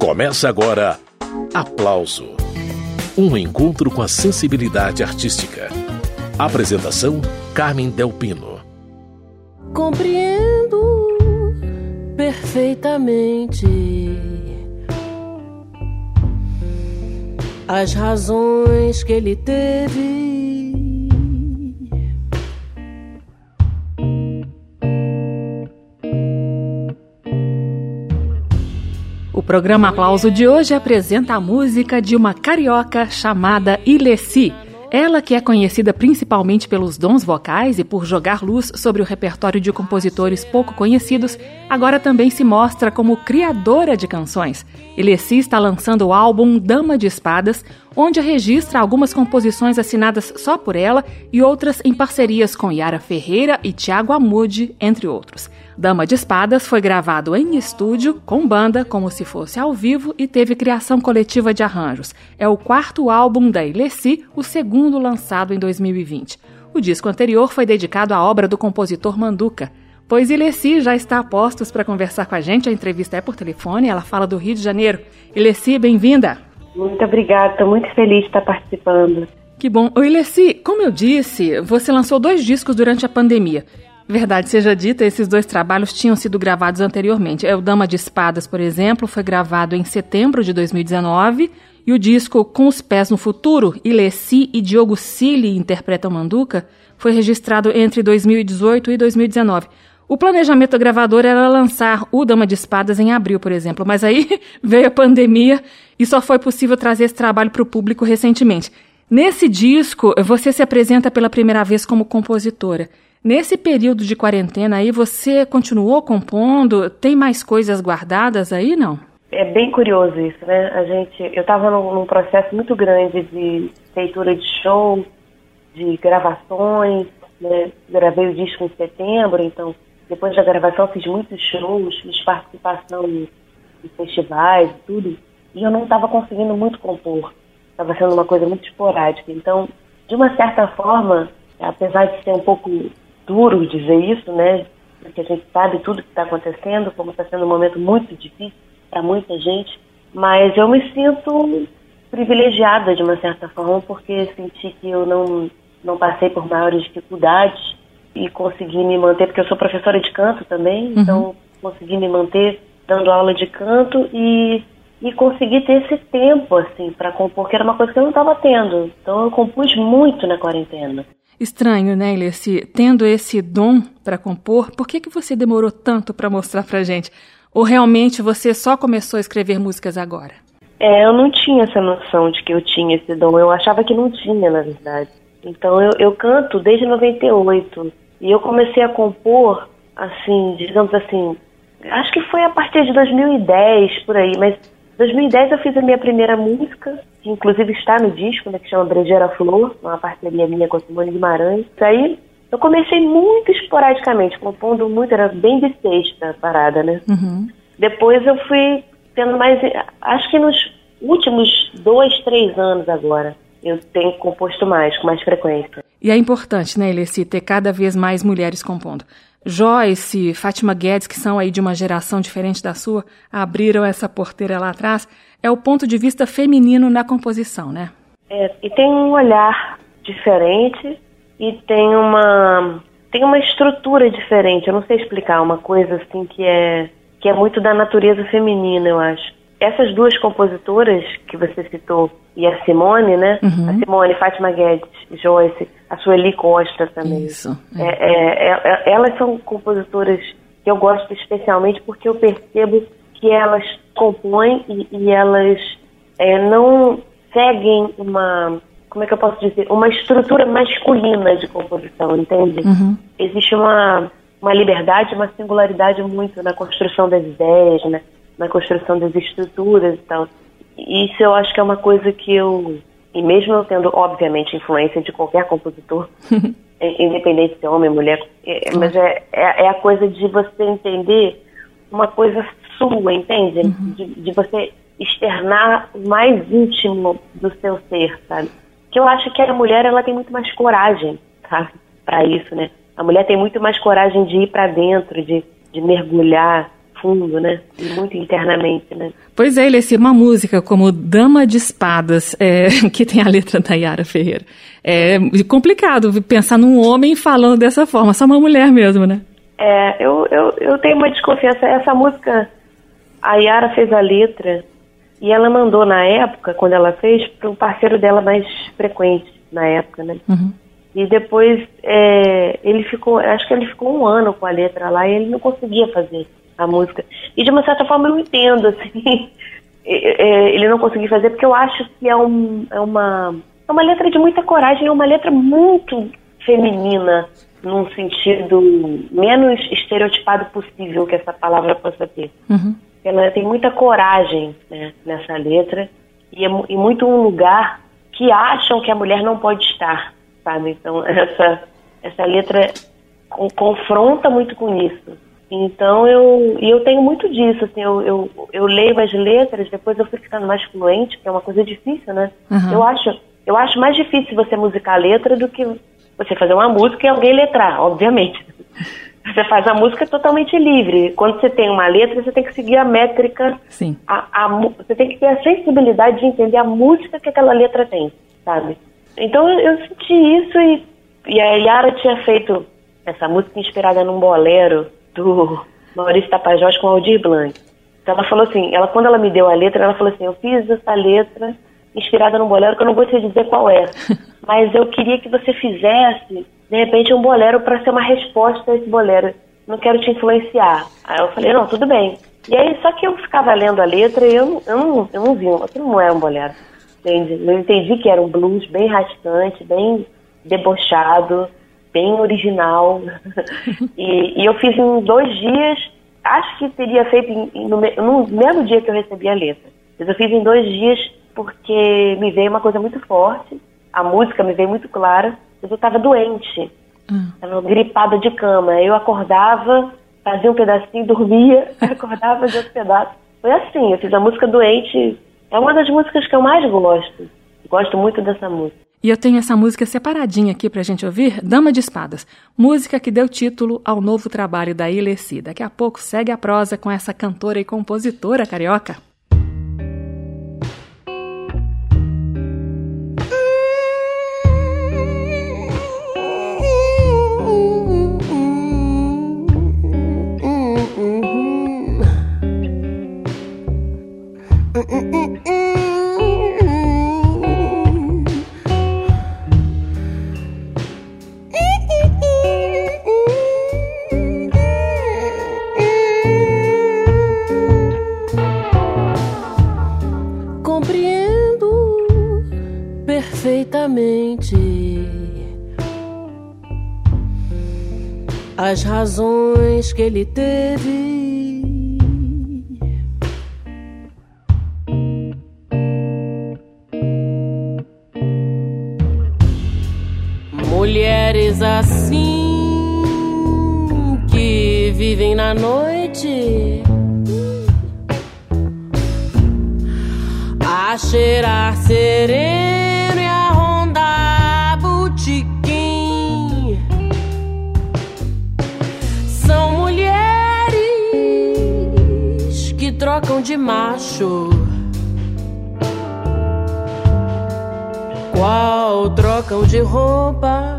Começa agora Aplauso Um encontro com a sensibilidade artística. Apresentação: Carmen Delpino. Compreendo perfeitamente as razões que ele teve programa Aplauso de hoje apresenta a música de uma carioca chamada Ilessi. Ela, que é conhecida principalmente pelos dons vocais e por jogar luz sobre o repertório de compositores pouco conhecidos, agora também se mostra como criadora de canções. Ilessi está lançando o álbum Dama de Espadas, onde registra algumas composições assinadas só por ela e outras em parcerias com Yara Ferreira e Tiago Amude, entre outros. Dama de Espadas foi gravado em estúdio, com banda, como se fosse ao vivo, e teve criação coletiva de arranjos. É o quarto álbum da Ilessi, o segundo lançado em 2020. O disco anterior foi dedicado à obra do compositor Manduca. Pois Ilessi já está a postos para conversar com a gente. A entrevista é por telefone, ela fala do Rio de Janeiro. Ilessi, bem-vinda. Muito obrigada, estou muito feliz de estar participando. Que bom. O Ilessi, como eu disse, você lançou dois discos durante a pandemia. Verdade seja dita, esses dois trabalhos tinham sido gravados anteriormente. É o Dama de Espadas, por exemplo, foi gravado em setembro de 2019 e o disco Com os Pés no Futuro, Ilessi e Diogo Cili interpretam Manduca, foi registrado entre 2018 e 2019. O planejamento da gravadora era lançar o Dama de Espadas em abril, por exemplo, mas aí veio a pandemia e só foi possível trazer esse trabalho para o público recentemente. Nesse disco, você se apresenta pela primeira vez como compositora. Nesse período de quarentena aí, você continuou compondo? Tem mais coisas guardadas aí, não? É bem curioso isso, né? A gente, eu estava num, num, processo muito grande de feitura de show, de gravações, né? Gravei o disco em setembro, então depois da gravação fiz muitos shows, fiz participação em, em festivais, tudo, e eu não estava conseguindo muito compor. Estava sendo uma coisa muito esporádica. Então, de uma certa forma, apesar de ser um pouco duro dizer isso, né? Porque a gente sabe tudo que está acontecendo, como está sendo um momento muito difícil para muita gente, mas eu me sinto privilegiada de uma certa forma porque senti que eu não não passei por maiores dificuldades e consegui me manter porque eu sou professora de canto também, uhum. então consegui me manter dando aula de canto e e consegui ter esse tempo assim para compor, que era uma coisa que eu não estava tendo. Então eu compus muito na quarentena. Estranho, né, Ilessi? Tendo esse dom para compor, por que, que você demorou tanto para mostrar para gente? Ou realmente você só começou a escrever músicas agora? É, eu não tinha essa noção de que eu tinha esse dom. Eu achava que não tinha, na verdade. Então eu, eu canto desde 98. E eu comecei a compor, assim, digamos assim, acho que foi a partir de 2010, por aí, mas 2010 eu fiz a minha primeira música, que inclusive está no disco, né, que chama Brejeira Flor, uma parceria minha com a Simone Guimarães. Isso aí eu comecei muito esporadicamente, compondo muito, era bem de sexta a parada, né? Uhum. Depois eu fui tendo mais, acho que nos últimos dois, três anos agora, eu tenho composto mais, com mais frequência. E é importante, né, Eleci, ter cada vez mais mulheres compondo. Joyce, Fátima Guedes, que são aí de uma geração diferente da sua, abriram essa porteira lá atrás. É o ponto de vista feminino na composição, né? É, e tem um olhar diferente e tem uma tem uma estrutura diferente. Eu não sei explicar uma coisa assim que é que é muito da natureza feminina, eu acho. Essas duas compositoras que você citou e a Simone, né? Uhum. A Simone, Fátima Guedes, Joyce, a Sueli Costa também. Isso. É. É, é, é, elas são compositoras que eu gosto especialmente porque eu percebo que elas compõem e, e elas é, não seguem uma como é que eu posso dizer uma estrutura masculina de composição, entende? Uhum. Existe uma uma liberdade, uma singularidade muito na construção das ideias, né? Na construção das estruturas e tal. Isso eu acho que é uma coisa que eu e mesmo eu tendo, obviamente, influência de qualquer compositor, independente se é homem, mulher, é, mas é, é, é, a coisa de você entender uma coisa sua, entende? Uhum. De, de, você externar o mais íntimo do seu ser, sabe? Que eu acho que a mulher, ela tem muito mais coragem, sabe? Para isso, né? A mulher tem muito mais coragem de ir para dentro, de, de mergulhar fundo, né? E muito internamente, né? Pois é, Elessi, uma música como Dama de Espadas, é, que tem a letra da Yara Ferreira. É complicado pensar num homem falando dessa forma, só uma mulher mesmo, né? É, eu, eu, eu tenho uma desconfiança. Essa música, a Yara fez a letra e ela mandou na época, quando ela fez, para um parceiro dela mais frequente na época, né? Uhum. E depois é, ele ficou, acho que ele ficou um ano com a letra lá e ele não conseguia fazer a música. E de uma certa forma eu entendo, assim, ele não conseguia fazer porque eu acho que é, um, é, uma, é uma letra de muita coragem, é uma letra muito feminina, num sentido menos estereotipado possível que essa palavra possa ter. Uhum. Ela tem muita coragem né, nessa letra e, é, e muito um lugar que acham que a mulher não pode estar, sabe? Então essa essa letra confronta muito com isso. Então eu e eu tenho muito disso, assim, eu, eu, eu leio as letras, depois eu fui ficando mais fluente, que é uma coisa difícil, né? Uhum. Eu acho eu acho mais difícil você musicar a letra do que você fazer uma música e alguém letrar, obviamente. Você faz a música totalmente livre. Quando você tem uma letra, você tem que seguir a métrica. Sim. A, a, você tem que ter a sensibilidade de entender a música que aquela letra tem, sabe? Então eu, eu senti isso e, e a Yara tinha feito essa música inspirada num bolero do Maurício Tapajós com Aldir Blanc. Então ela falou assim, ela quando ela me deu a letra, ela falou assim, eu fiz essa letra inspirada num bolero que eu não vou te dizer qual é, mas eu queria que você fizesse de repente um bolero para ser uma resposta a esse bolero. Não quero te influenciar. Aí eu falei, não, tudo bem. E aí, só que eu ficava lendo a letra e eu, eu, não, eu não vi, aquilo não é um bolero. Entende? Eu entendi que era um blues bem rastante, bem debochado, bem original. e, e, eu fiz em dois dias, acho que teria feito em, no, no, mesmo dia que eu recebi a letra. Mas eu fiz em dois dias porque me veio uma coisa muito forte, a música me veio muito clara, mas eu estava doente, estava hum. gripada de cama. Eu acordava, fazia um pedacinho, dormia, acordava, fazia outro pedaço. Foi assim, eu fiz a música doente, é uma das músicas que eu mais gosto. Gosto muito dessa música. E eu tenho essa música separadinha aqui pra gente ouvir, Dama de Espadas, música que deu título ao novo trabalho da Ilessi. Daqui a pouco segue a prosa com essa cantora e compositora carioca. As razões que ele teve. Mulheres assim que vivem na noite a cheirar sereno de macho. Qual trocam de roupa?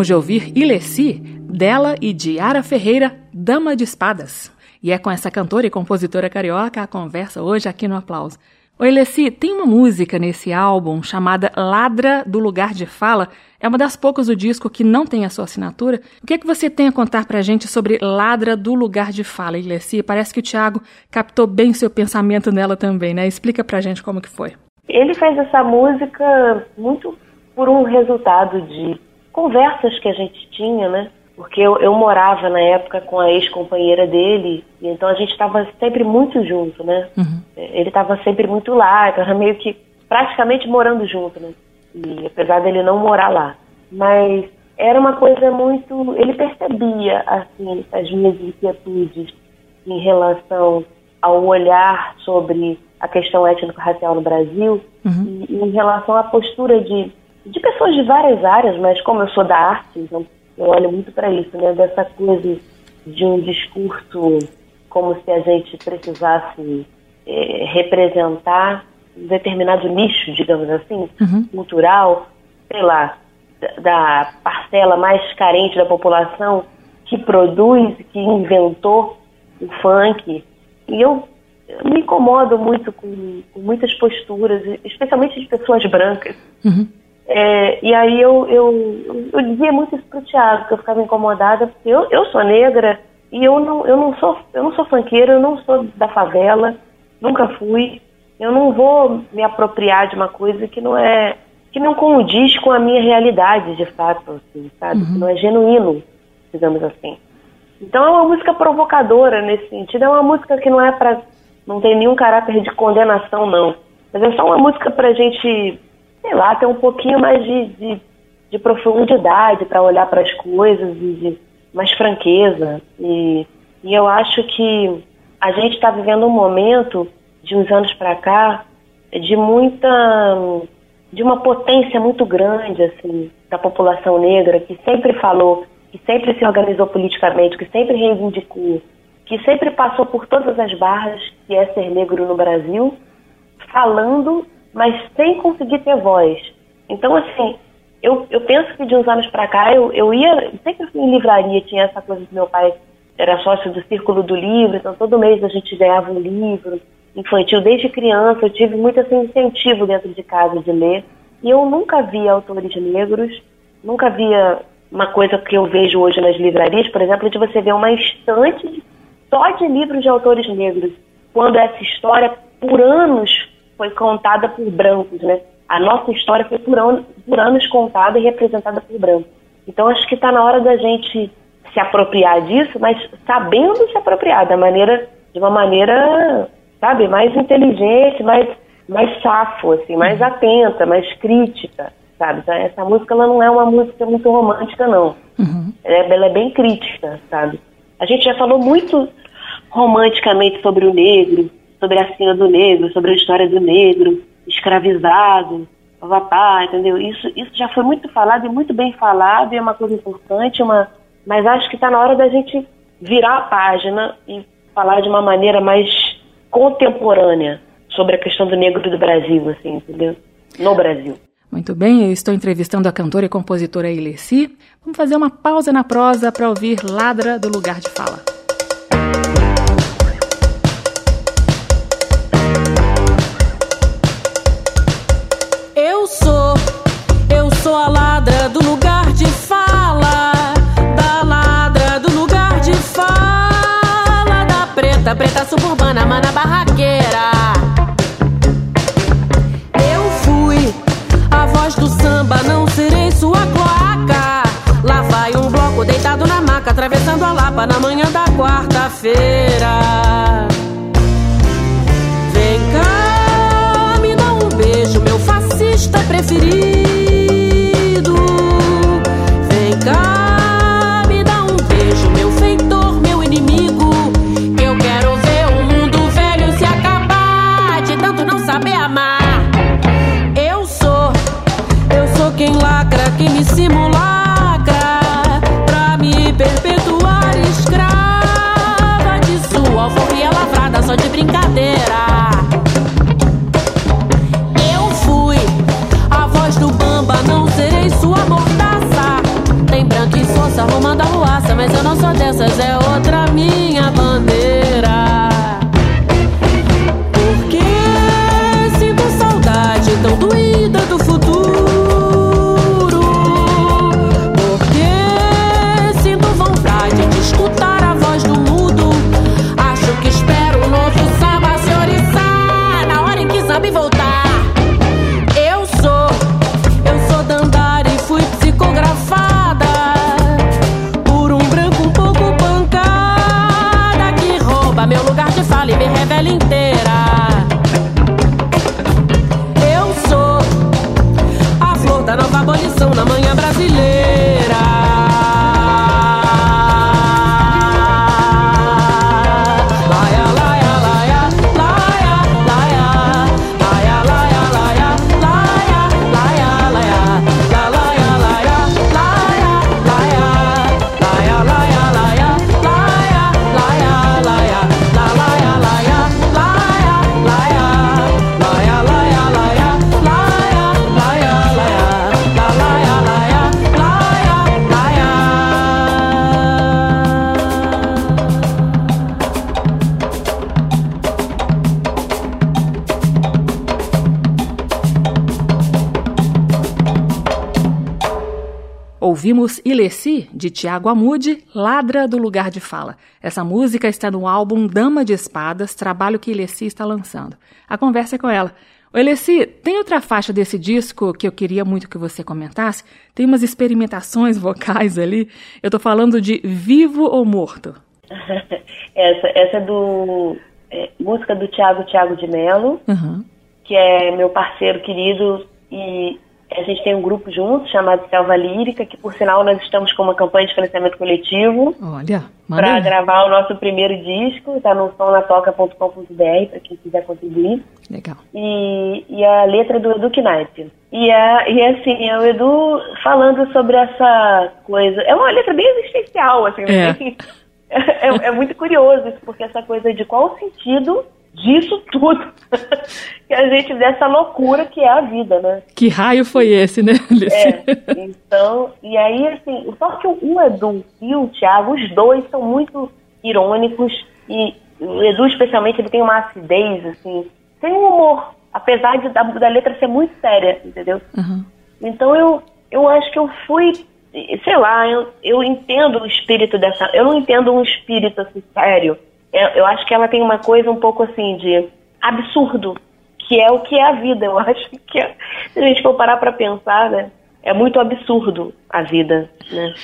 Acabamos de ouvir Ilessi, dela e de Ara Ferreira, Dama de Espadas. E é com essa cantora e compositora carioca a conversa hoje aqui no Aplauso. Oi, Lessi, tem uma música nesse álbum chamada Ladra do Lugar de Fala. É uma das poucas do disco que não tem a sua assinatura. O que é que você tem a contar pra gente sobre Ladra do Lugar de Fala, Lessi? Parece que o Thiago captou bem seu pensamento nela também, né? Explica pra gente como que foi. Ele fez essa música muito por um resultado de conversas que a gente tinha, né? Porque eu, eu morava na época com a ex-companheira dele, e então a gente estava sempre muito junto, né? Uhum. Ele estava sempre muito lá, estava meio que praticamente morando junto, né? E apesar dele não morar lá. Mas era uma coisa muito. Ele percebia, assim, as minhas inquietudes em relação ao olhar sobre a questão étnico-racial no Brasil uhum. e, e em relação à postura de de pessoas de várias áreas, mas como eu sou da arte, então eu olho muito para isso, né? Dessa coisa de um discurso como se a gente precisasse é, representar determinado nicho, digamos assim, uhum. cultural, sei lá, da parcela mais carente da população que produz, que inventou o funk. E eu, eu me incomodo muito com, com, muitas posturas, especialmente de pessoas brancas. Uhum. É, e aí eu, eu, eu dizia muito isso pro Thiago, que eu ficava incomodada, porque eu, eu sou negra e eu não, eu não sou eu não sou funkeira, eu não sou da favela, nunca fui. Eu não vou me apropriar de uma coisa que não é que não condiz com a minha realidade, de fato, assim, sabe? Uhum. Que não é genuíno, digamos assim. Então é uma música provocadora nesse sentido. É uma música que não é para. não tem nenhum caráter de condenação, não. Mas é só uma música pra gente, sei lá, ter um pouquinho mais de, de, de profundidade para olhar para as coisas e de mais franqueza. E, e eu acho que a gente está vivendo um momento, de uns anos para cá, de muita de uma potência muito grande assim da população negra que sempre falou, que sempre se organizou politicamente, que sempre reivindicou, que sempre passou por todas as barras que é ser negro no Brasil, falando, mas sem conseguir ter voz. Então assim, eu, eu penso que de uns anos para cá eu, eu ia, sempre fui em livraria, tinha essa coisa que meu pai era sócio do Círculo do Livro, então todo mês a gente ganhava um livro infantil desde criança, eu tive muito assim, incentivo dentro de casa de ler. E eu nunca via autores negros, nunca via uma coisa que eu vejo hoje nas livrarias, por exemplo, de você ver uma estante só de livros de autores negros, quando essa história, por anos, foi contada por brancos, né? A nossa história foi por, an por anos contada e representada por brancos. Então, acho que está na hora da gente se apropriar disso, mas sabendo se apropriar da maneira, de uma maneira sabe, mais inteligente, mais, mais safo, assim, mais uhum. atenta, mais crítica, sabe? Então, essa música ela não é uma música muito romântica, não. Uhum. Ela, é, ela é bem crítica, sabe? A gente já falou muito romanticamente sobre o negro, sobre a cena do negro, sobre a história do negro, escravizado, papá, entendeu? Isso, isso já foi muito falado e muito bem falado, e é uma coisa importante, uma, mas acho que está na hora da gente virar a página e falar de uma maneira mais contemporânea sobre a questão do negro do Brasil, assim, entendeu? No Brasil. Muito bem, eu estou entrevistando a cantora e compositora Ilessi. Vamos fazer uma pausa na prosa para ouvir Ladra do Lugar de Fala. Preta, preta suburbana, mana barraqueira. Eu fui a voz do samba, não serei sua cloaca. Lá vai um bloco deitado na maca, atravessando a Lapa na manhã da quarta-feira. Vem cá, me dá um beijo, meu fascista preferido. Ouvimos Ilessi, de Tiago Amude, Ladra do Lugar de Fala. Essa música está no álbum Dama de Espadas, trabalho que Ilessi está lançando. A conversa é com ela. O Elessi, tem outra faixa desse disco que eu queria muito que você comentasse? Tem umas experimentações vocais ali. Eu estou falando de Vivo ou Morto. essa, essa é do é, música do Tiago Tiago de Melo, uhum. que é meu parceiro querido e a gente tem um grupo junto chamado Selva Lírica, que por sinal nós estamos com uma campanha de financiamento coletivo. Olha, para gravar o nosso primeiro disco, está no somnatoca.com.br para quem quiser contribuir. Legal. E, e a letra do Edu Knight. E, é, e assim, é o Edu falando sobre essa coisa. É uma letra bem existencial, assim, é. Bem, é, é muito curioso isso, porque essa coisa de qual o sentido disso tudo. que a gente dessa loucura que é a vida, né? Que raio foi esse, né, Alice? É, então, e aí, assim, só que o Edu e o Thiago, os dois são muito irônicos e o Edu, especialmente, ele tem uma acidez, assim, tem um humor, apesar de, da, da letra ser muito séria, entendeu? Uhum. Então eu, eu acho que eu fui, sei lá, eu, eu entendo o espírito dessa, eu não entendo um espírito assim sério, eu acho que ela tem uma coisa um pouco assim de absurdo, que é o que é a vida. Eu acho que é, se a gente for parar para pensar, né, é muito absurdo a vida, né?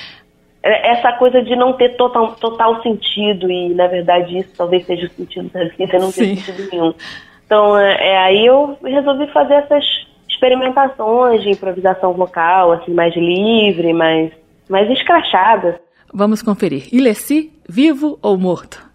É, essa coisa de não ter total, total sentido e na verdade isso talvez seja o sentido da vida, não ter sentido nenhum. Então é, é, aí eu resolvi fazer essas experimentações de improvisação vocal, assim mais livre, mais mais escrachada. Vamos conferir. Ilessi, vivo ou morto?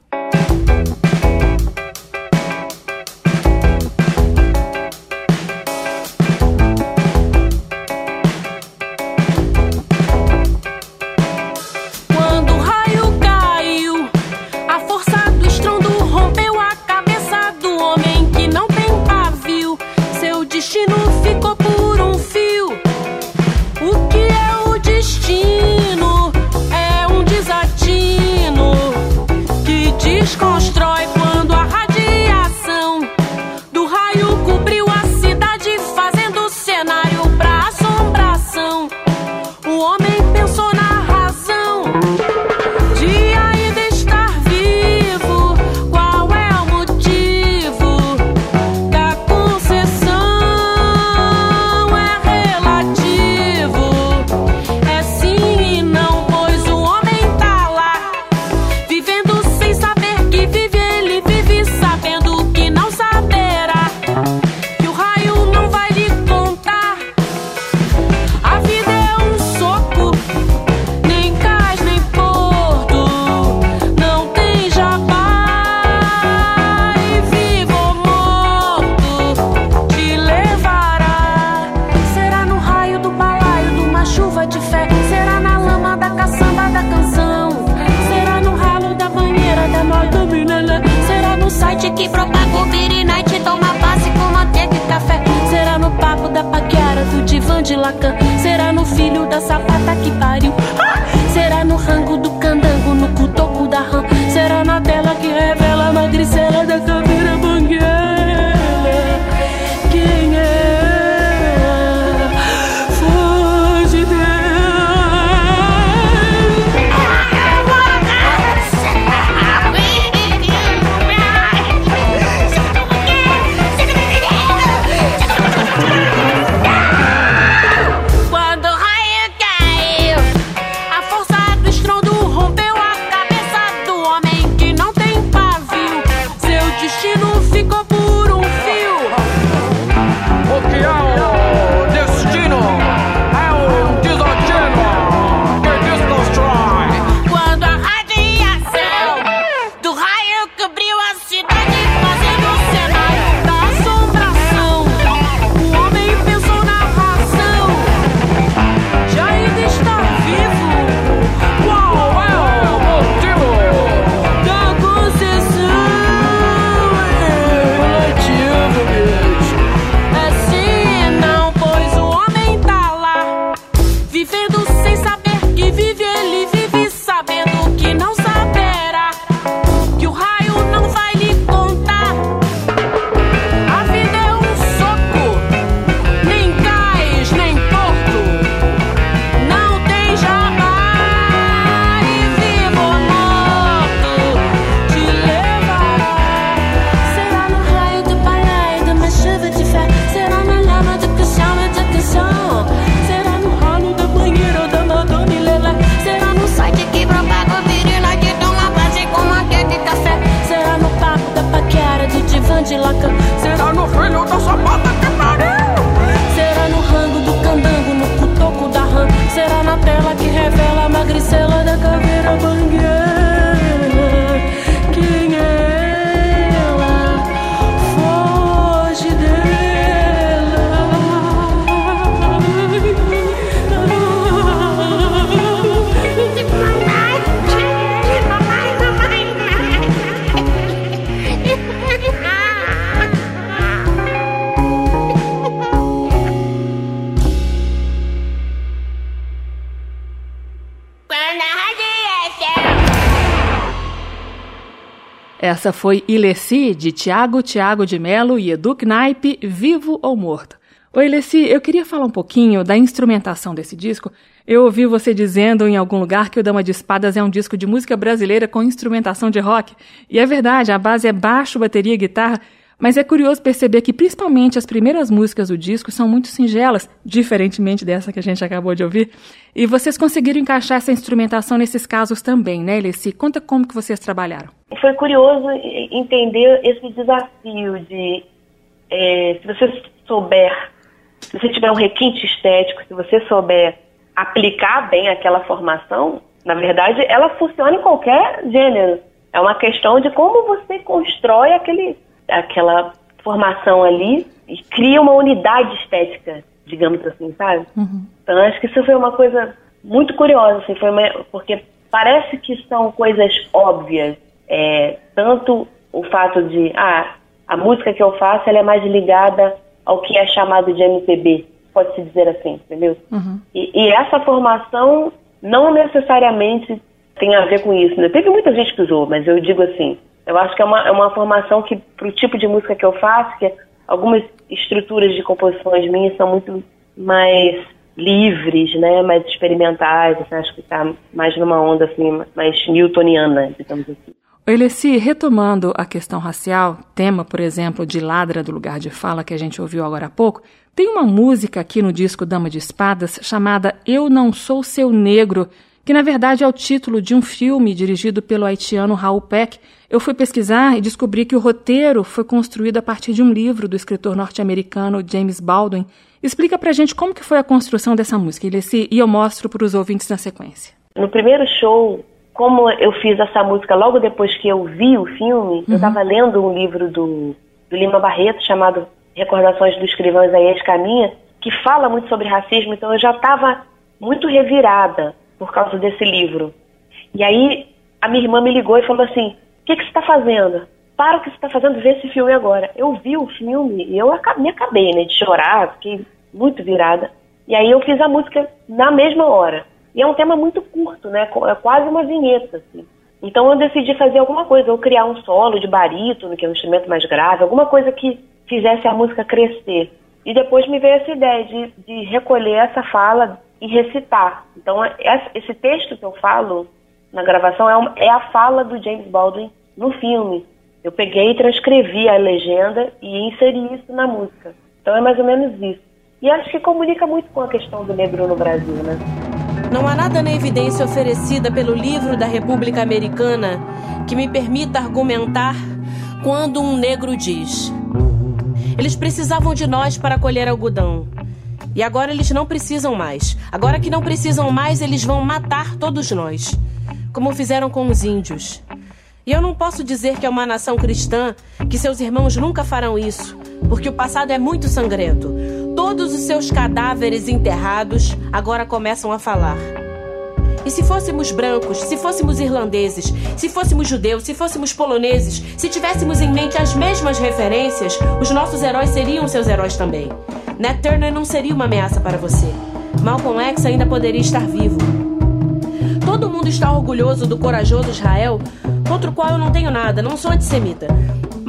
Essa foi Ilessi, de Tiago Tiago de Melo e Edu Knaip, Vivo ou Morto. Oi, Ilessi, eu queria falar um pouquinho da instrumentação desse disco. Eu ouvi você dizendo em algum lugar que o Dama de Espadas é um disco de música brasileira com instrumentação de rock. E é verdade, a base é baixo, bateria e guitarra, mas é curioso perceber que principalmente as primeiras músicas do disco são muito singelas, diferentemente dessa que a gente acabou de ouvir. E vocês conseguiram encaixar essa instrumentação nesses casos também, né, Leci? Conta como que vocês trabalharam. Foi curioso entender esse desafio de, é, se você souber, se você tiver um requinte estético, se você souber aplicar bem aquela formação, na verdade, ela funciona em qualquer gênero. É uma questão de como você constrói aquele aquela formação ali e cria uma unidade estética, digamos assim, sabe? Uhum. Então acho que isso foi uma coisa muito curiosa, assim, foi uma, porque parece que são coisas óbvias, é, tanto o fato de, ah, a música que eu faço ela é mais ligada ao que é chamado de MPB, pode-se dizer assim, entendeu? Uhum. E, e, essa formação não necessariamente tem a ver com isso, né? Teve muita gente que usou, mas eu digo assim, eu acho que é uma, é uma formação que, para o tipo de música que eu faço, que algumas estruturas de composições minhas são muito mais livres, né, mais experimentais, assim, acho que está mais numa onda assim, mais newtoniana, digamos assim. Retomando a questão racial, tema, por exemplo, de Ladra do Lugar de Fala, que a gente ouviu agora há pouco, tem uma música aqui no disco Dama de Espadas chamada Eu Não Sou Seu Negro, que na verdade é o título de um filme dirigido pelo haitiano Raul Peck. Eu fui pesquisar e descobri que o roteiro foi construído a partir de um livro do escritor norte-americano James Baldwin. Explica pra gente como que foi a construção dessa música, Ilessi, e eu mostro para os ouvintes na sequência. No primeiro show, como eu fiz essa música logo depois que eu vi o filme, uhum. eu estava lendo um livro do, do Lima Barreto chamado Recordações do Escrivão Isaías Caminha, que fala muito sobre racismo, então eu já estava muito revirada por causa desse livro. E aí a minha irmã me ligou e falou assim: O que, que você está fazendo? Para o que você está fazendo, vê esse filme agora. Eu vi o filme e eu me acabei né, de chorar, fiquei muito virada. E aí eu fiz a música na mesma hora. E é um tema muito curto, né? É quase uma vinheta, assim. Então eu decidi fazer alguma coisa, ou criar um solo de barítono, que é um instrumento mais grave, alguma coisa que fizesse a música crescer. E depois me veio essa ideia de, de recolher essa fala e recitar. Então, é, esse texto que eu falo na gravação é, a fala do James Baldwin no filme. Eu peguei e transcrevi a legenda e inseri isso na música. Então é mais ou menos isso. E acho que comunica muito com a questão do negro no Brasil, né? Não há nada na evidência oferecida pelo livro da República Americana que me permita argumentar quando um negro diz: Eles precisavam de nós para colher algodão. E agora eles não precisam mais. Agora que não precisam mais, eles vão matar todos nós. Como fizeram com os índios. E eu não posso dizer que é uma nação cristã, que seus irmãos nunca farão isso, porque o passado é muito sangrento. Todos os seus cadáveres enterrados agora começam a falar. E se fôssemos brancos, se fôssemos irlandeses, se fôssemos judeus, se fôssemos poloneses, se tivéssemos em mente as mesmas referências, os nossos heróis seriam seus heróis também. Nat Turner não seria uma ameaça para você. Malcolm X ainda poderia estar vivo. Todo mundo está orgulhoso do corajoso Israel, contra o qual eu não tenho nada, não sou antissemita.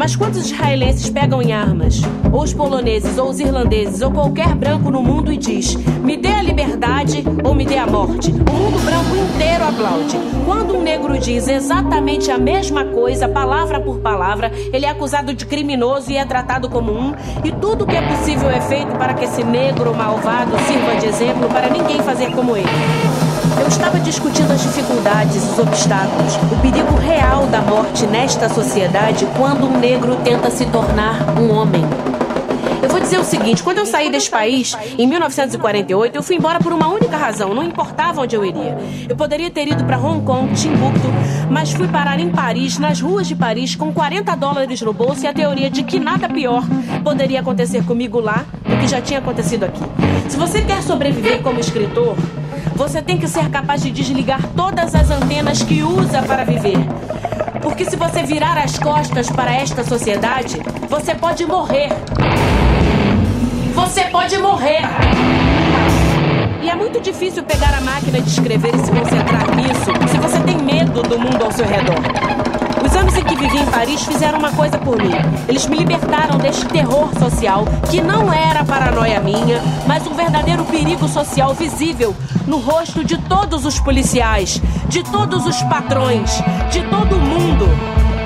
Mas quantos israelenses pegam em armas, ou os poloneses, ou os irlandeses, ou qualquer branco no mundo e diz: me dê a liberdade ou me dê a morte? O mundo branco inteiro aplaude. Quando um negro diz exatamente a mesma coisa, palavra por palavra, ele é acusado de criminoso e é tratado como um, e tudo o que é possível é feito para que esse negro malvado sirva de exemplo para ninguém fazer como ele. Eu estava discutindo as dificuldades, os obstáculos, o perigo real da morte nesta sociedade quando um negro tenta se tornar um homem. Eu vou dizer o seguinte: quando eu saí deste país, em 1948, eu fui embora por uma única razão, não importava onde eu iria. Eu poderia ter ido para Hong Kong, Timbuktu, mas fui parar em Paris, nas ruas de Paris, com 40 dólares no bolso e a teoria de que nada pior poderia acontecer comigo lá do que já tinha acontecido aqui. Se você quer sobreviver como escritor, você tem que ser capaz de desligar todas as antenas que usa para viver. Porque se você virar as costas para esta sociedade, você pode morrer. Você pode morrer. E é muito difícil pegar a máquina de escrever e se concentrar nisso se você tem medo do mundo ao seu redor. Os anos em que vivi em Paris fizeram uma coisa por mim. Eles me libertaram deste terror social que não era paranoia minha, mas um verdadeiro perigo social visível no rosto de todos os policiais, de todos os patrões, de todo mundo.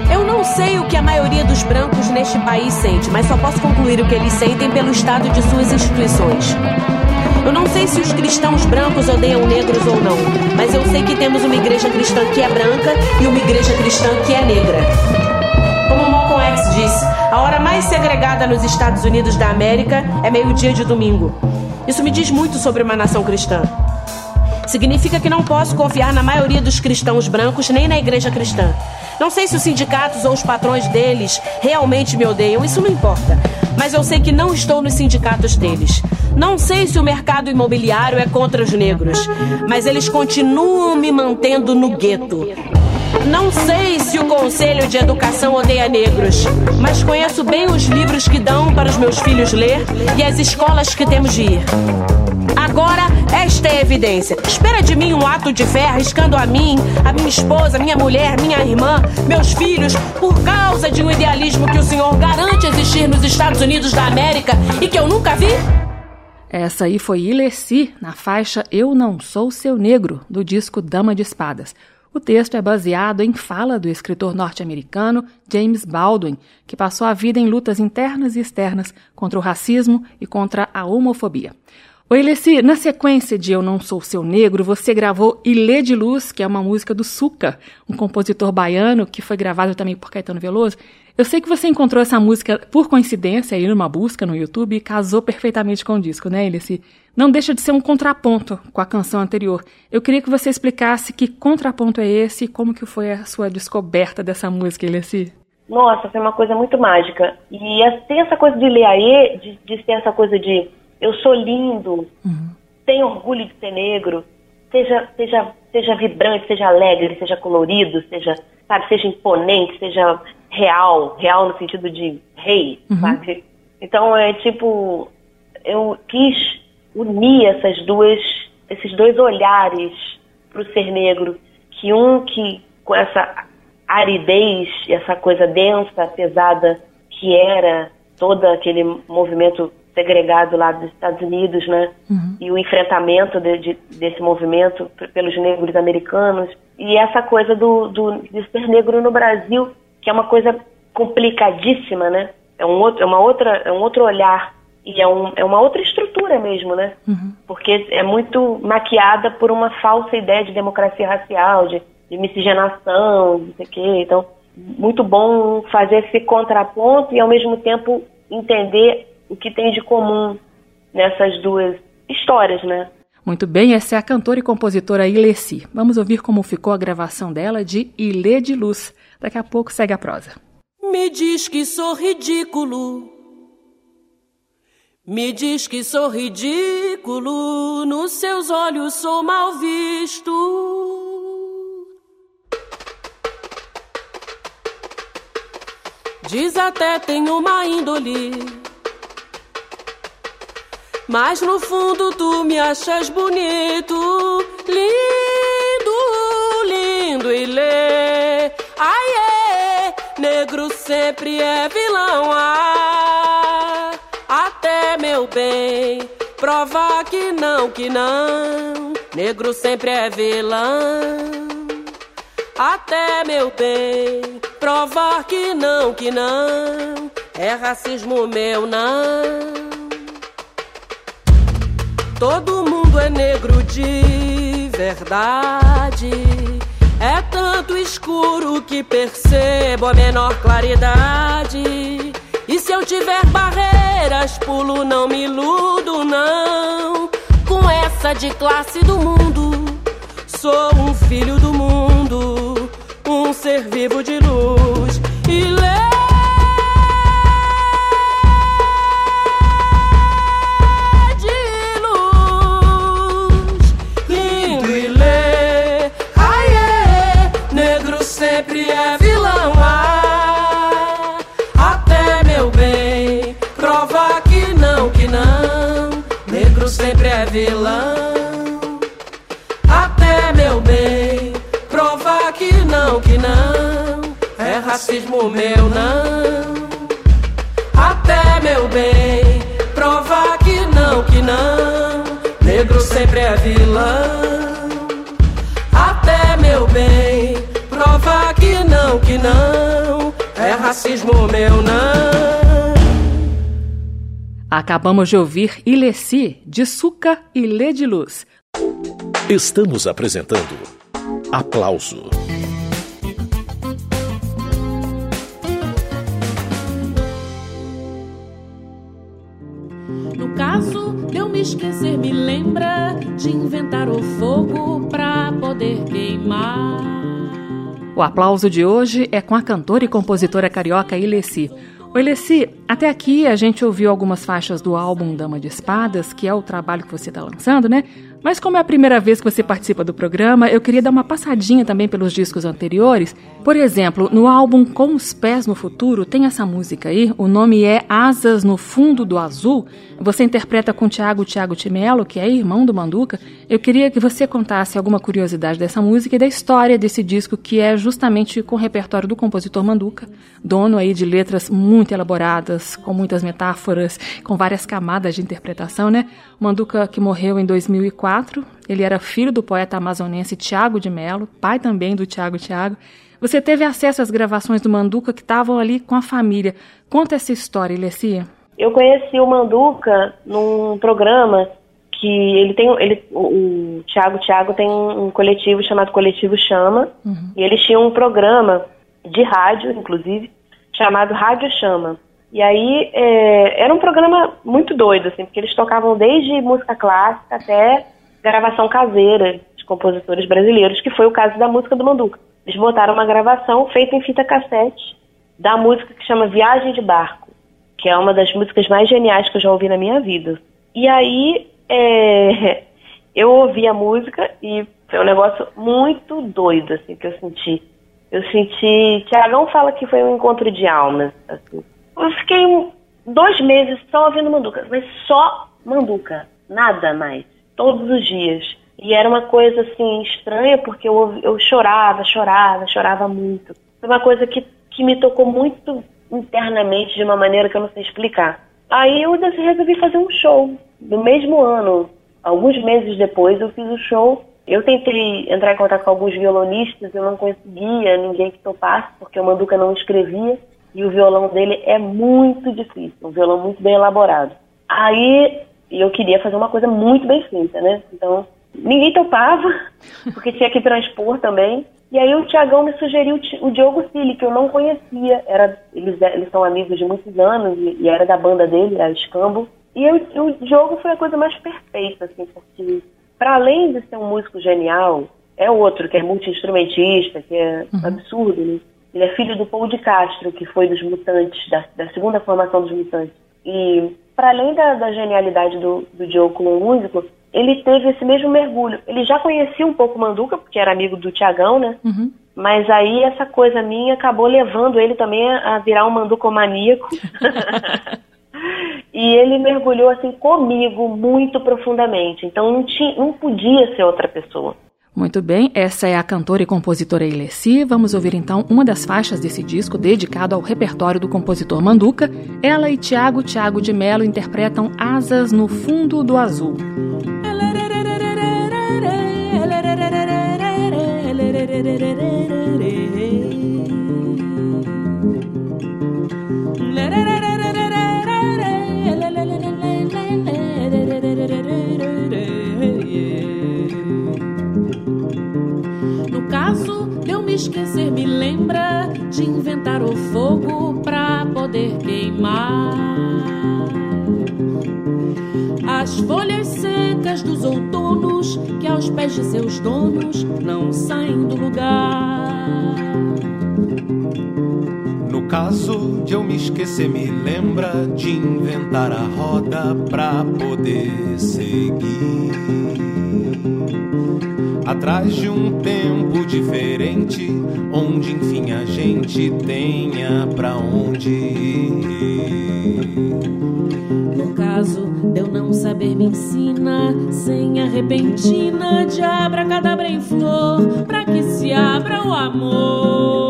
Eu não sei o que a maioria dos brancos neste país sente, mas só posso concluir o que eles sentem pelo estado de suas instituições. Eu não sei se os cristãos brancos odeiam negros ou não, mas eu sei que temos uma igreja cristã que é branca e uma igreja cristã que é negra. Como Malcolm X disse, a hora mais segregada nos Estados Unidos da América é meio-dia de domingo. Isso me diz muito sobre uma nação cristã. Significa que não posso confiar na maioria dos cristãos brancos nem na igreja cristã. Não sei se os sindicatos ou os patrões deles realmente me odeiam, isso não importa. Mas eu sei que não estou nos sindicatos deles. Não sei se o mercado imobiliário é contra os negros, mas eles continuam me mantendo no gueto. Não sei se o Conselho de Educação odeia negros, mas conheço bem os livros que dão para os meus filhos ler e as escolas que temos de ir. Agora, esta é a evidência. Espera de mim um ato de fé arriscando a mim, a minha esposa, minha mulher, minha irmã, meus filhos, por causa de um idealismo que o senhor garante existir nos Estados Unidos da América e que eu nunca vi? Essa aí foi Ilessi, na faixa Eu Não Sou Seu Negro, do disco Dama de Espadas. O texto é baseado em fala do escritor norte-americano James Baldwin, que passou a vida em lutas internas e externas contra o racismo e contra a homofobia. Oi, Leci, na sequência de Eu Não Sou Seu Negro, você gravou Ilê de Luz, que é uma música do Suca, um compositor baiano que foi gravado também por Caetano Veloso. Eu sei que você encontrou essa música por coincidência aí numa busca no YouTube e casou perfeitamente com o disco, né, Ileci? Não deixa de ser um contraponto com a canção anterior. Eu queria que você explicasse que contraponto é esse e como que foi a sua descoberta dessa música, Ileci. Nossa, foi uma coisa muito mágica. E tem essa coisa de ler de, de ter essa coisa de eu sou lindo, uhum. tenho orgulho de ser negro, seja, seja, seja vibrante, seja alegre, seja colorido, seja, sabe, seja imponente, seja real, real no sentido de rei, uhum. sabe? Então é tipo, eu quis unir essas duas, esses dois olhares para o ser negro, que um que com essa aridez, essa coisa densa, pesada que era todo aquele movimento segregado lá dos Estados Unidos, né? Uhum. E o enfrentamento de, de, desse movimento pelos negros americanos. E essa coisa do, do, de ser negro no Brasil, que é uma coisa complicadíssima, né? É, um outro, é, uma outra, é um outro olhar e é, um, é uma outra estrutura mesmo, né? Uhum. Porque é muito maquiada por uma falsa ideia de democracia racial, de, de miscigenação, não sei o quê. Então, muito bom fazer esse contraponto e, ao mesmo tempo, entender o que tem de comum nessas duas histórias, né? Muito bem, essa é a cantora e compositora Ilessi. Vamos ouvir como ficou a gravação dela de Ilê de Luz. Daqui a pouco segue a prosa. Me diz que sou ridículo. Me diz que sou ridículo. Nos seus olhos sou mal visto. Diz até tenho uma índole mas no fundo tu me achas bonito, lindo, lindo e lê. Ai, é, negro sempre é vilão. Ah, até meu bem, prova que não, que não. Negro sempre é vilão. Até meu bem, provar que não, que não. É racismo meu, não. Todo mundo é negro de verdade. É tanto escuro que percebo a menor claridade. E se eu tiver barreiras, pulo, não me iludo, não. Com essa de classe do mundo, sou um filho do mundo, um ser vivo de luz. E racismo meu não. Até meu bem, prova que não, que não. Negro sempre é vilão. Até meu bem, prova que não, que não. É racismo meu não. Acabamos de ouvir Ilessi, de Suca e Lê de Luz. Estamos apresentando Aplauso. Esquecer, me lembra de inventar o fogo pra poder queimar. O aplauso de hoje é com a cantora e compositora carioca Ilessi. Oi, Leci, até aqui a gente ouviu algumas faixas do álbum Dama de Espadas, que é o trabalho que você está lançando, né? Mas como é a primeira vez que você participa do programa, eu queria dar uma passadinha também pelos discos anteriores. Por exemplo, no álbum Com os Pés no Futuro, tem essa música aí, o nome é Asas no Fundo do Azul. Você interpreta com Tiago Tiago Timelo, que é irmão do Manduca. Eu queria que você contasse alguma curiosidade dessa música e da história desse disco, que é justamente com o repertório do compositor Manduca, dono aí de letras muito elaboradas, com muitas metáforas, com várias camadas de interpretação, né? Manduca que morreu em 2004, ele era filho do poeta amazonense Tiago de Melo, pai também do Tiago Tiago. Você teve acesso às gravações do Manduca que estavam ali com a família. Conta essa história, Ilessia. Eu conheci o Manduca num programa que ele tem, ele, o, o Tiago Tiago tem um coletivo chamado Coletivo Chama, uhum. e eles tinham um programa de rádio, inclusive, chamado Rádio Chama. E aí é, era um programa muito doido, assim, porque eles tocavam desde música clássica até gravação caseira de compositores brasileiros, que foi o caso da música do Manduca. Eles botaram uma gravação feita em fita cassete da música que chama Viagem de Barco, que é uma das músicas mais geniais que eu já ouvi na minha vida. E aí é, eu ouvi a música e foi um negócio muito doido, assim, que eu senti. Eu senti. Tiagão fala que foi um encontro de almas, assim eu fiquei dois meses só ouvindo Manduca, mas só Manduca, nada mais, todos os dias. E era uma coisa assim estranha porque eu, eu chorava, chorava, chorava muito. Foi uma coisa que, que me tocou muito internamente de uma maneira que eu não sei explicar. Aí eu resolvi fazer um show no mesmo ano. Alguns meses depois eu fiz o show. Eu tentei entrar em contato com alguns violonistas, eu não conseguia ninguém que topasse, porque o Manduca não escrevia e o violão dele é muito difícil, um violão muito bem elaborado. Aí eu queria fazer uma coisa muito bem feita, né? Então ninguém topava, porque tinha que transpor também. E aí o Tiagão me sugeriu o Diogo Cili, que eu não conhecia. Era, eles, eles são amigos de muitos anos e, e era da banda dele, a Escambo. E eu, o Diogo foi a coisa mais perfeita, assim, porque para além de ser um músico genial, é outro que é multi-instrumentista, que é uhum. absurdo, né? Ele é filho do Paul de Castro, que foi dos Mutantes, da, da segunda formação dos Mutantes. E, para além da, da, genialidade do, do Diogo como músico, ele teve esse mesmo mergulho. Ele já conhecia um pouco Manduca, porque era amigo do Tiagão, né? Uhum. Mas aí essa coisa minha acabou levando ele também a, virar um manducomaníaco. e ele mergulhou assim comigo muito profundamente. Então não, tinha, não podia ser outra pessoa. Muito bem, essa é a cantora e compositora Ilessi. Vamos ouvir então uma das faixas desse disco dedicado ao repertório do compositor Manduca. Ela e Tiago Tiago de Mello interpretam Asas no Fundo do Azul. Poder queimar. As folhas secas dos outonos que aos pés de seus donos não saem do lugar. Caso de eu me esquecer, me lembra de inventar a roda pra poder seguir atrás de um tempo diferente, onde enfim a gente tenha pra onde ir. No caso de eu não saber, me ensina, sem a repentina de abracadabra em flor, pra que se abra o amor.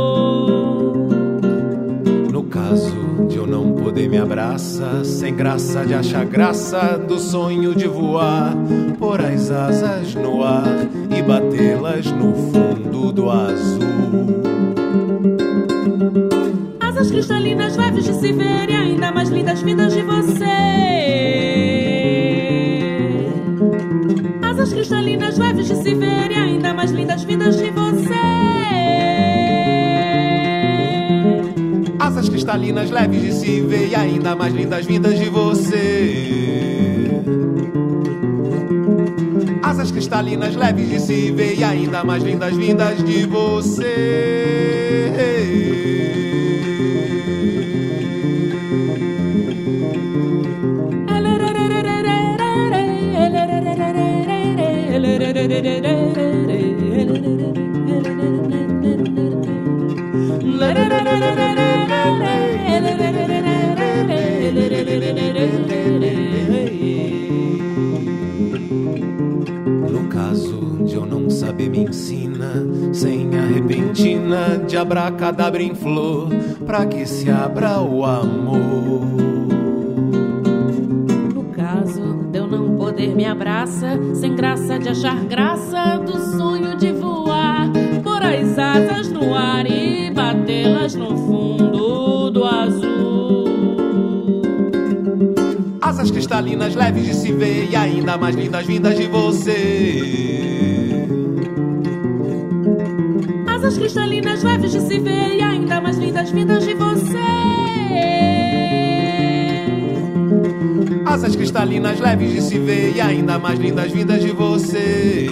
Caso de eu não poder me abraçar, sem graça de achar graça do sonho de voar, por as asas no ar e batê-las no fundo do azul. Asas cristalinas leves de se ver e ainda mais lindas vindas de você. Asas cristalinas leves de se ver e ainda mais lindas vindas de você. Cristalinas leves de se ver e ainda mais lindas vindas de você. Asas cristalinas leves de se ver e ainda mais lindas vindas de você. No caso de eu não saber, me ensina, sem a repentina de abracadabra em flor, pra que se abra o amor. No caso de eu não poder, me abraça, sem graça de achar graça do sonho de cristalinas leves de se ver e ainda mais lindas vindas de você. Asas cristalinas leves de se ver e ainda mais lindas vindas de você. Asas cristalinas leves de se ver e ainda mais lindas vindas de você.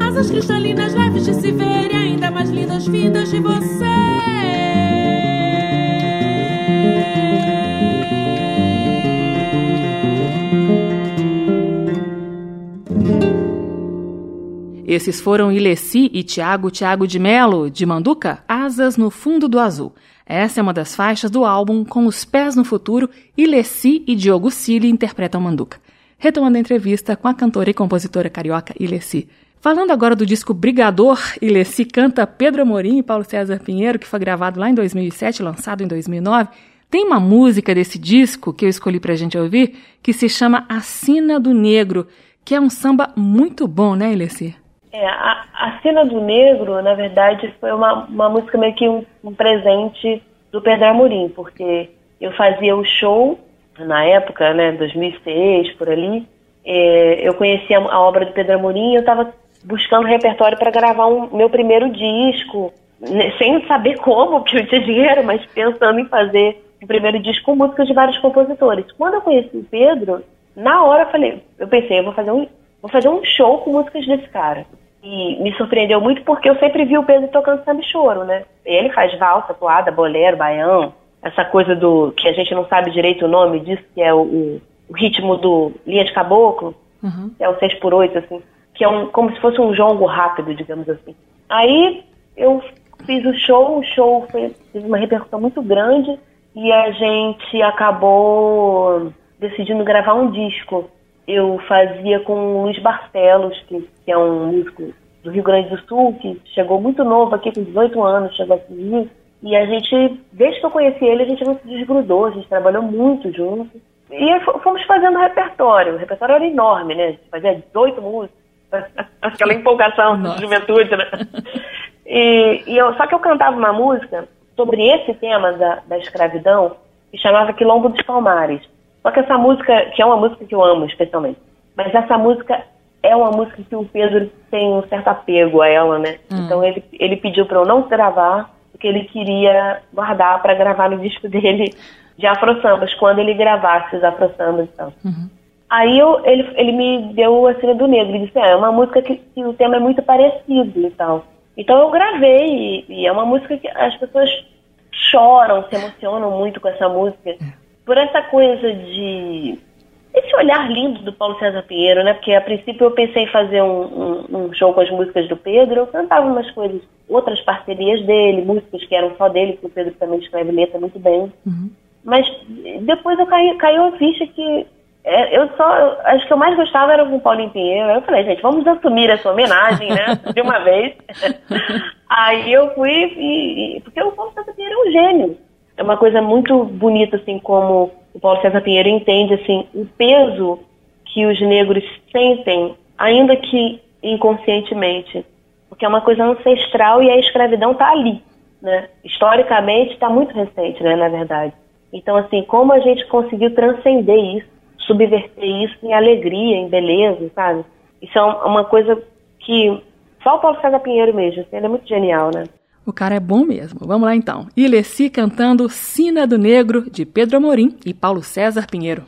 Asas cristalinas leves de se ver e ainda mais lindas vindas de você. Esses foram Ilessi e Tiago Tiago de Melo, de Manduca, Asas no Fundo do Azul. Essa é uma das faixas do álbum Com os Pés no Futuro, Ilessi e Diogo Cili interpretam Manduca. Retomando a entrevista com a cantora e compositora carioca Ilessi. Falando agora do disco Brigador, Ilessi canta Pedro Amorim e Paulo César Pinheiro, que foi gravado lá em 2007, lançado em 2009. Tem uma música desse disco que eu escolhi pra gente ouvir, que se chama Assina do Negro, que é um samba muito bom, né, Ilessi? É, a, a Cena do Negro, na verdade, foi uma, uma música meio que um, um presente do Pedro Amorim, porque eu fazia o show na época, né, 2006, por ali, é, eu conhecia a obra do Pedro Amorim e eu estava buscando repertório para gravar um meu primeiro disco, né, sem saber como, porque eu tinha dinheiro, mas pensando em fazer o primeiro disco com músicas de vários compositores. Quando eu conheci o Pedro, na hora eu falei, eu pensei, eu vou fazer um, vou fazer um show com músicas desse cara. E me surpreendeu muito porque eu sempre vi o Pedro tocando samba choro, né? Ele faz valsa, toada, bolero, baião, essa coisa do que a gente não sabe direito o nome disso, que é o, o, o ritmo do linha de caboclo, uhum. é o 6 por 8 assim, que é um, como se fosse um jongo rápido, digamos assim. Aí eu fiz o show, o show foi, teve uma repercussão muito grande e a gente acabou decidindo gravar um disco eu fazia com o Luiz Barcelos, que, que, é um músico do Rio Grande do Sul, que chegou muito novo aqui, com 18 anos, chegou aqui. E a gente, desde que eu conheci ele, a gente não se desgrudou, a gente trabalhou muito junto. E fomos fazendo repertório. O repertório era enorme, né? A gente fazia 18 músicas. Aquela empolgação de juventude, né? E, e eu, só que eu cantava uma música sobre esse tema da, da escravidão, que chamava Quilombo dos Palmares. Só que essa música, que é uma música que eu amo especialmente, mas essa música é uma música que o Pedro tem um certo apego a ela, né? Hum. Então ele, ele pediu para eu não gravar, porque ele queria guardar para gravar no disco dele de Afro Sambas, quando ele gravasse os Afro Sambas e tal. Uhum. Aí eu, ele, ele me deu a cena do negro, ele disse, ah, é uma música que, que, o tema é muito parecido e tal. Então eu gravei, e, e, é uma música que as pessoas choram, se emocionam muito com essa música. É por essa coisa de. Esse olhar lindo do Paulo César Pinheiro, né? Porque a princípio eu pensei em fazer um, um, um show com as músicas do Pedro, eu cantava umas coisas, outras parcerias dele, músicas que eram só dele, que o Pedro também escreve letra muito bem. Uhum. Mas depois eu caí, caiu a ficha que é, eu só, acho que eu mais gostava era com o Paulinho Pinheiro. Eu falei, gente, vamos assumir essa homenagem, né? De uma vez. Aí eu fui e, e porque o Paulo César Pinheiro é um gênio. É uma coisa muito bonita, assim, como o Paulo César Pinheiro entende, assim, o peso que os negros sentem, ainda que inconscientemente. Porque é uma coisa ancestral e a escravidão está ali, né? Historicamente está muito recente, né, na verdade. Então, assim, como a gente conseguiu transcender isso, subverter isso em alegria, em beleza, sabe? Isso é uma coisa que só o Paulo César Pinheiro mesmo, assim, ele é muito genial, né? O cara é bom mesmo. Vamos lá então. Ileci cantando Sina do Negro, de Pedro Amorim e Paulo César Pinheiro.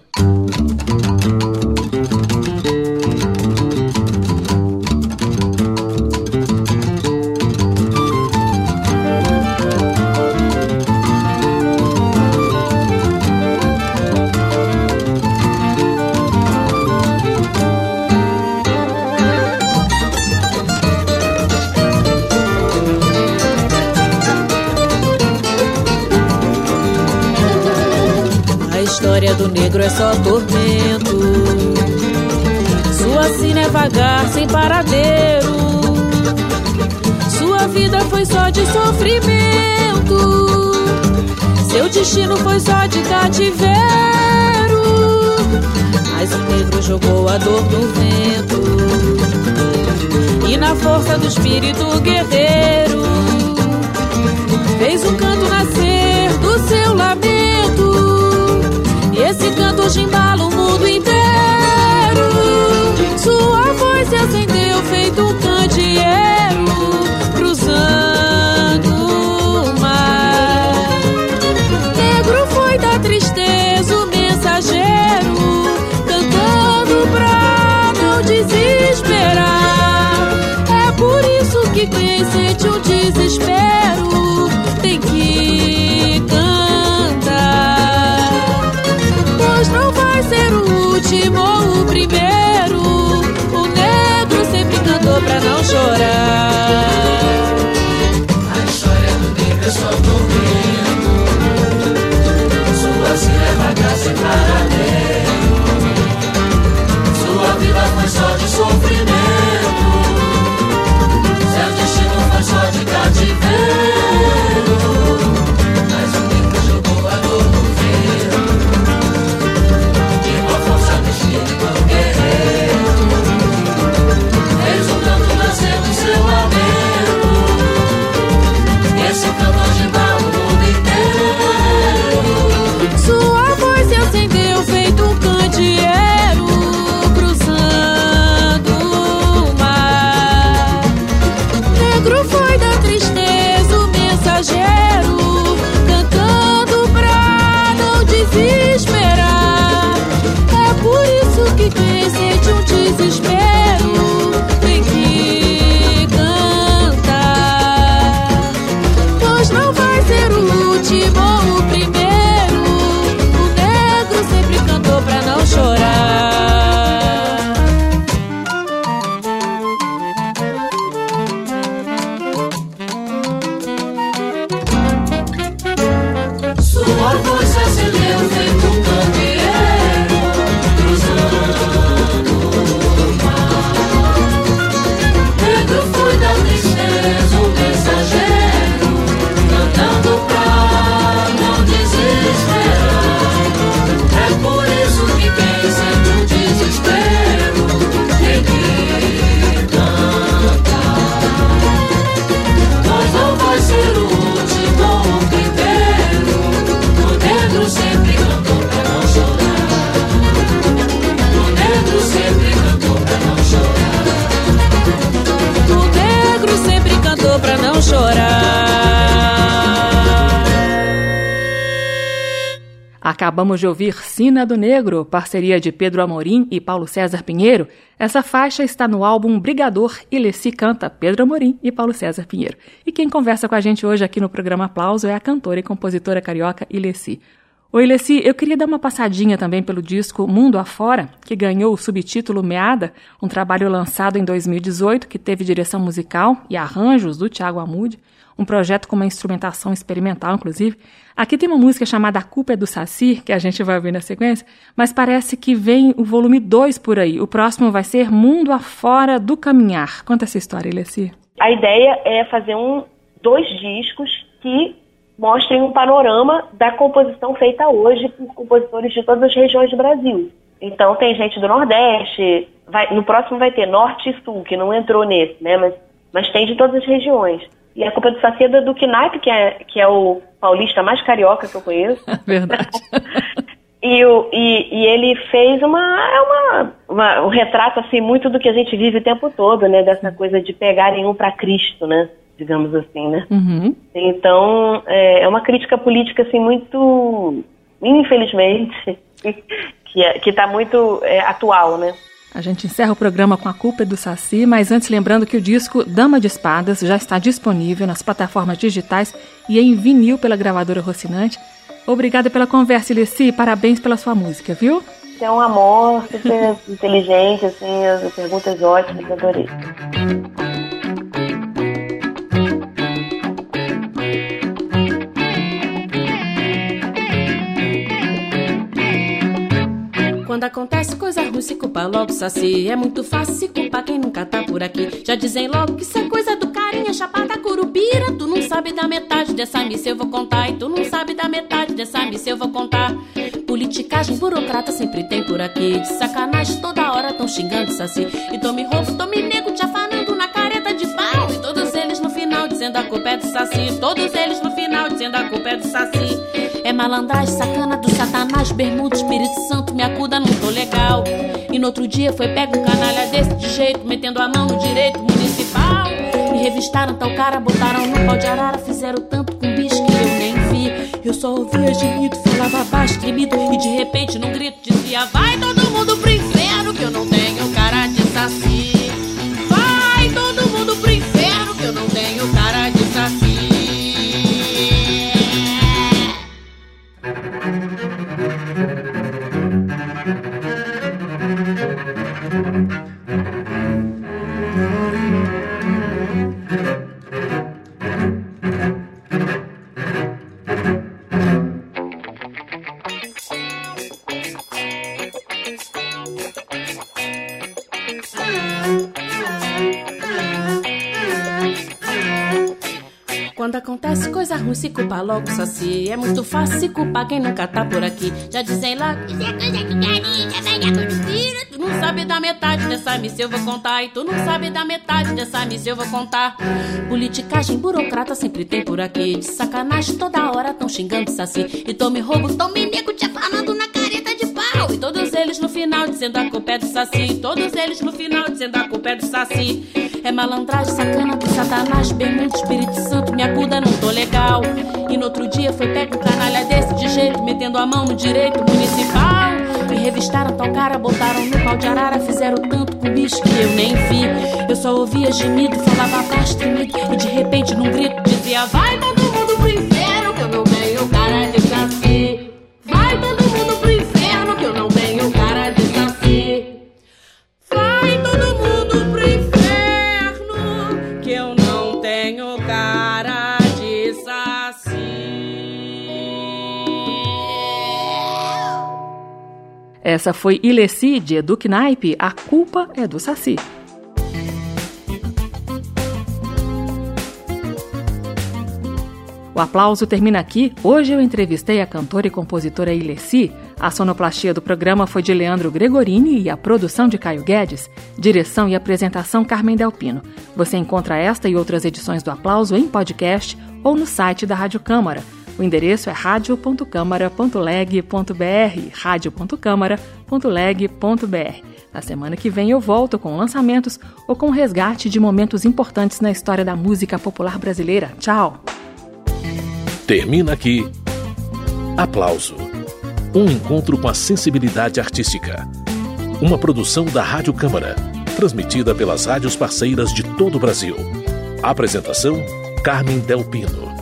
Jogou a dor no vento. E na força do espírito guerreiro, fez um canto nascer do seu lamento. Esse canto hoje embala o mundo inteiro. Sua voz se acendeu que quem sente um desespero tem que ser o último ou o primeiro. O negro sempre cantou pra não chorar. A história do negro é só tormento. Sua se leva a casa para dentro. Sua vida foi só de sofrimento. Acabamos de ouvir Sina do Negro, parceria de Pedro Amorim e Paulo César Pinheiro. Essa faixa está no álbum Brigador e Leci canta Pedro Amorim e Paulo César Pinheiro. E quem conversa com a gente hoje aqui no programa Aplauso é a cantora e compositora carioca Ilessi. Oi, Ilessi, eu queria dar uma passadinha também pelo disco Mundo Afora, que ganhou o subtítulo Meada, um trabalho lançado em 2018 que teve direção musical e arranjos do Tiago Amude um projeto com uma instrumentação experimental, inclusive. Aqui tem uma música chamada A Culpa é do Saci, que a gente vai ouvir na sequência, mas parece que vem o volume 2 por aí. O próximo vai ser Mundo Afora do Caminhar. Conta essa história, Ilessi. A ideia é fazer um, dois discos que mostrem um panorama da composição feita hoje por compositores de todas as regiões do Brasil. Então tem gente do Nordeste, vai, no próximo vai ter Norte e Sul, que não entrou nesse, né? Mas, mas tem de todas as regiões. E a culpa do Saci é do Knaip, que é, que é o paulista mais carioca que eu conheço. Verdade. e, o, e, e, ele fez uma, é uma, uma, um retrato assim muito do que a gente vive o tempo todo, né? Dessa coisa de pegarem um para Cristo, né? Digamos assim, né? Uhum. Então é, é uma crítica política assim muito, infelizmente, que é, está muito é, atual, né? A gente encerra o programa com a culpa do Saci, mas antes lembrando que o disco Dama de Espadas já está disponível nas plataformas digitais e em vinil pela gravadora Rocinante. Obrigada pela conversa, Ilessi. Parabéns pela sua música, viu? É um amor, super inteligente, assim, as perguntas ótimas, adorei. Quando acontece coisa ruim, se culpa logo saci. É muito fácil se culpar quem nunca tá por aqui. Já dizem logo que isso é coisa do carinha chapada curupira. Tu não sabe da metade dessa missa, eu vou contar. E tu não sabe da metade dessa missa, eu vou contar. Politicagem, burocrata sempre tem por aqui. De sacanagem, toda hora tão xingando saci. E tome roubo, tome nego, te afanando na careta dizendo a culpa é do saci. Todos eles no final dizendo a culpa é do saci. É malandragem, sacana do satanás, bermuda, Espírito Santo, me acuda, não tô legal. E no outro dia foi pego um canalha desse de jeito, metendo a mão no direito municipal. Me revistaram tal cara, botaram no pau de arara, fizeram tanto com bicho que eu nem vi. Eu só ouvia gemido, falava baixo, tremido, e de repente num grito dizia: Vai se culpa logo saci. É muito fácil se culpar quem nunca tá por aqui. Já dizem lá, isso é coisa de carinha, velha curupira. Tu não sabe da metade dessa missa, eu vou contar. E tu não sabe da metade dessa missa, eu vou contar. Politicagem, burocrata sempre tem por aqui. De sacanagem, toda hora tão xingando saci. E tome roubo, tome nego te afanando na careta de pau. E todos eles no final dizendo a culpa é do saci. Todos eles no final dizendo a culpa é do saci. É malandragem, sacana do satanás, bermuda, Espírito Santo, me acuda, não legal. E no outro dia foi pego um canalha desse de jeito, metendo a mão no direito municipal. Me revistaram tal cara, botaram no pau de arara, fizeram tanto com bicho que eu nem vi. Eu só ouvia gemido, falava baixo, tremido, e de repente num grito dizia: Vai Essa foi Ilessi de Edu Knaip, A Culpa é do Saci. O aplauso termina aqui. Hoje eu entrevistei a cantora e compositora Ilessi. A sonoplastia do programa foi de Leandro Gregorini e a produção de Caio Guedes. Direção e apresentação Carmen Delpino. Você encontra esta e outras edições do Aplauso em podcast ou no site da Rádio Câmara. O endereço é radio.câmara.leg.br, radio.câmara.leg.br. Na semana que vem eu volto com lançamentos ou com resgate de momentos importantes na história da música popular brasileira. Tchau! Termina aqui. Aplauso. Um encontro com a sensibilidade artística. Uma produção da Rádio Câmara, transmitida pelas rádios parceiras de todo o Brasil. Apresentação: Carmen Del Pino.